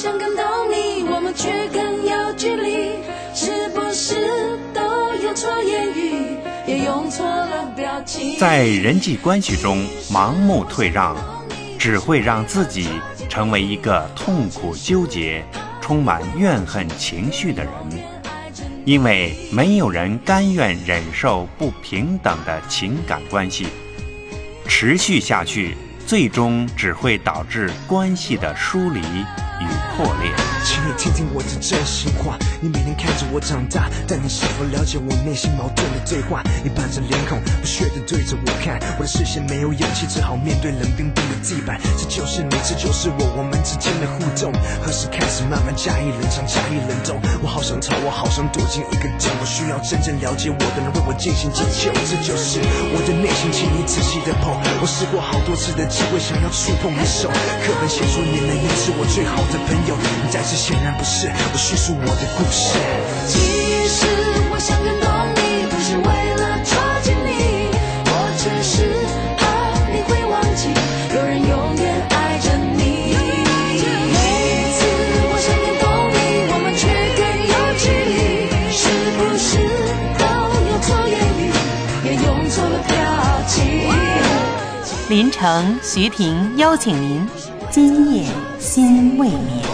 想感动你，我们却更有距离，是不是都用错言语，也用错了表情，在人际关系中盲目退让，只会让自己成为一个痛苦纠结、充满怨恨情绪的人，因为没有人甘愿忍受不平等的情感关系，持续下去。最终只会导致关系的疏离。与破裂。请你听听我的真心话，你每天看着我长大，但你是否了解我内心矛盾的对话？你板着脸孔，不屑地对着我看，我的视线没有勇气，只好面对冷冰冰的地板。这就是你，这就是我，我们之间的互动，何时开始慢慢加以冷藏，加以冷冻？我好想逃，我好想躲进一个洞，我需要真正了解我的人为我进行解救。这就是我的内心，请你仔细的碰。我试过好多次的机会，想要触碰你手，课本写说你能也是我最好。的朋友，但是显然不是。我叙述我的故事。林城、徐婷邀请您。今夜心未眠。